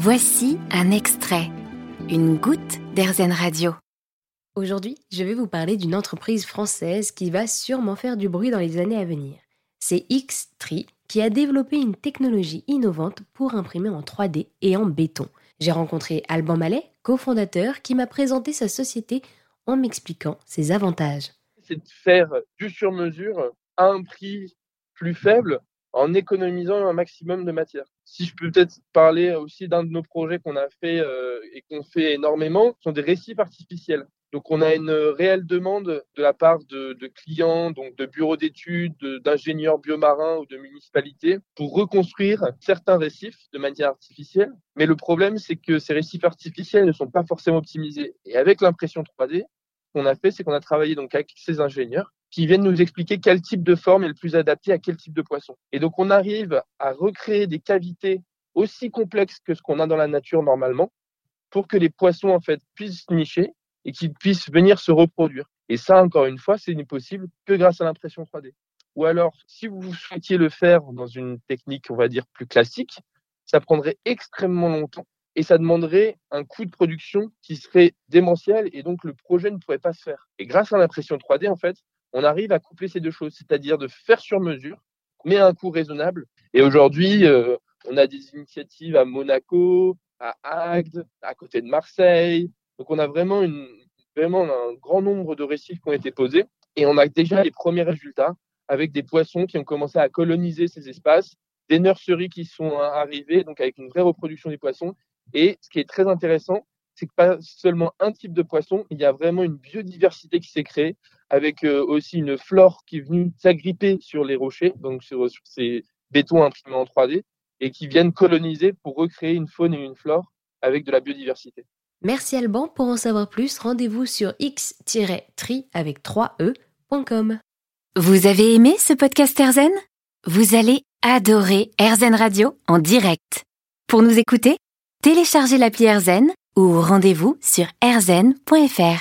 Voici un extrait, une goutte d'Airzen Radio. Aujourd'hui, je vais vous parler d'une entreprise française qui va sûrement faire du bruit dans les années à venir. C'est Xtree qui a développé une technologie innovante pour imprimer en 3D et en béton. J'ai rencontré Alban Mallet, cofondateur, qui m'a présenté sa société en m'expliquant ses avantages. C'est de faire du sur-mesure à un prix plus faible en économisant un maximum de matière. Si je peux peut-être parler aussi d'un de nos projets qu'on a fait euh, et qu'on fait énormément, ce sont des récifs artificiels. Donc on a une réelle demande de la part de, clients, donc de bureaux d'études, d'ingénieurs biomarins ou de municipalités pour reconstruire certains récifs de manière artificielle. Mais le problème, c'est que ces récifs artificiels ne sont pas forcément optimisés. Et avec l'impression 3D, ce qu'on a fait, c'est qu'on a travaillé donc avec ces ingénieurs qui viennent nous expliquer quel type de forme est le plus adapté à quel type de poisson. Et donc on arrive à recréer des cavités aussi complexes que ce qu'on a dans la nature normalement pour que les poissons en fait puissent nicher et qu'ils puissent venir se reproduire. Et ça, encore une fois, c'est possible que grâce à l'impression 3D. Ou alors, si vous souhaitiez le faire dans une technique, on va dire, plus classique, ça prendrait extrêmement longtemps et ça demanderait un coût de production qui serait démentiel et donc le projet ne pourrait pas se faire. Et grâce à l'impression 3D, en fait, on arrive à coupler ces deux choses, c'est-à-dire de faire sur mesure, mais à un coût raisonnable. Et aujourd'hui, euh, on a des initiatives à Monaco, à Agde, à côté de Marseille. Donc on a vraiment, vraiment un grand nombre de récifs qui ont été posés et on a déjà les premiers résultats avec des poissons qui ont commencé à coloniser ces espaces, des nurseries qui sont arrivées, donc avec une vraie reproduction des poissons. Et ce qui est très intéressant, c'est que pas seulement un type de poisson, il y a vraiment une biodiversité qui s'est créée avec euh, aussi une flore qui est venue s'agripper sur les rochers, donc sur, ces bétons imprimés en 3D, et qui viennent coloniser pour recréer une faune et une flore avec de la biodiversité. Merci Alban. Pour en savoir plus, rendez-vous sur x-tri avec 3e.com. Vous avez aimé ce podcast Erzen Vous allez adorer Erzen Radio en direct. Pour nous écouter, téléchargez l'appli Erzen ou rendez-vous sur erzen.fr.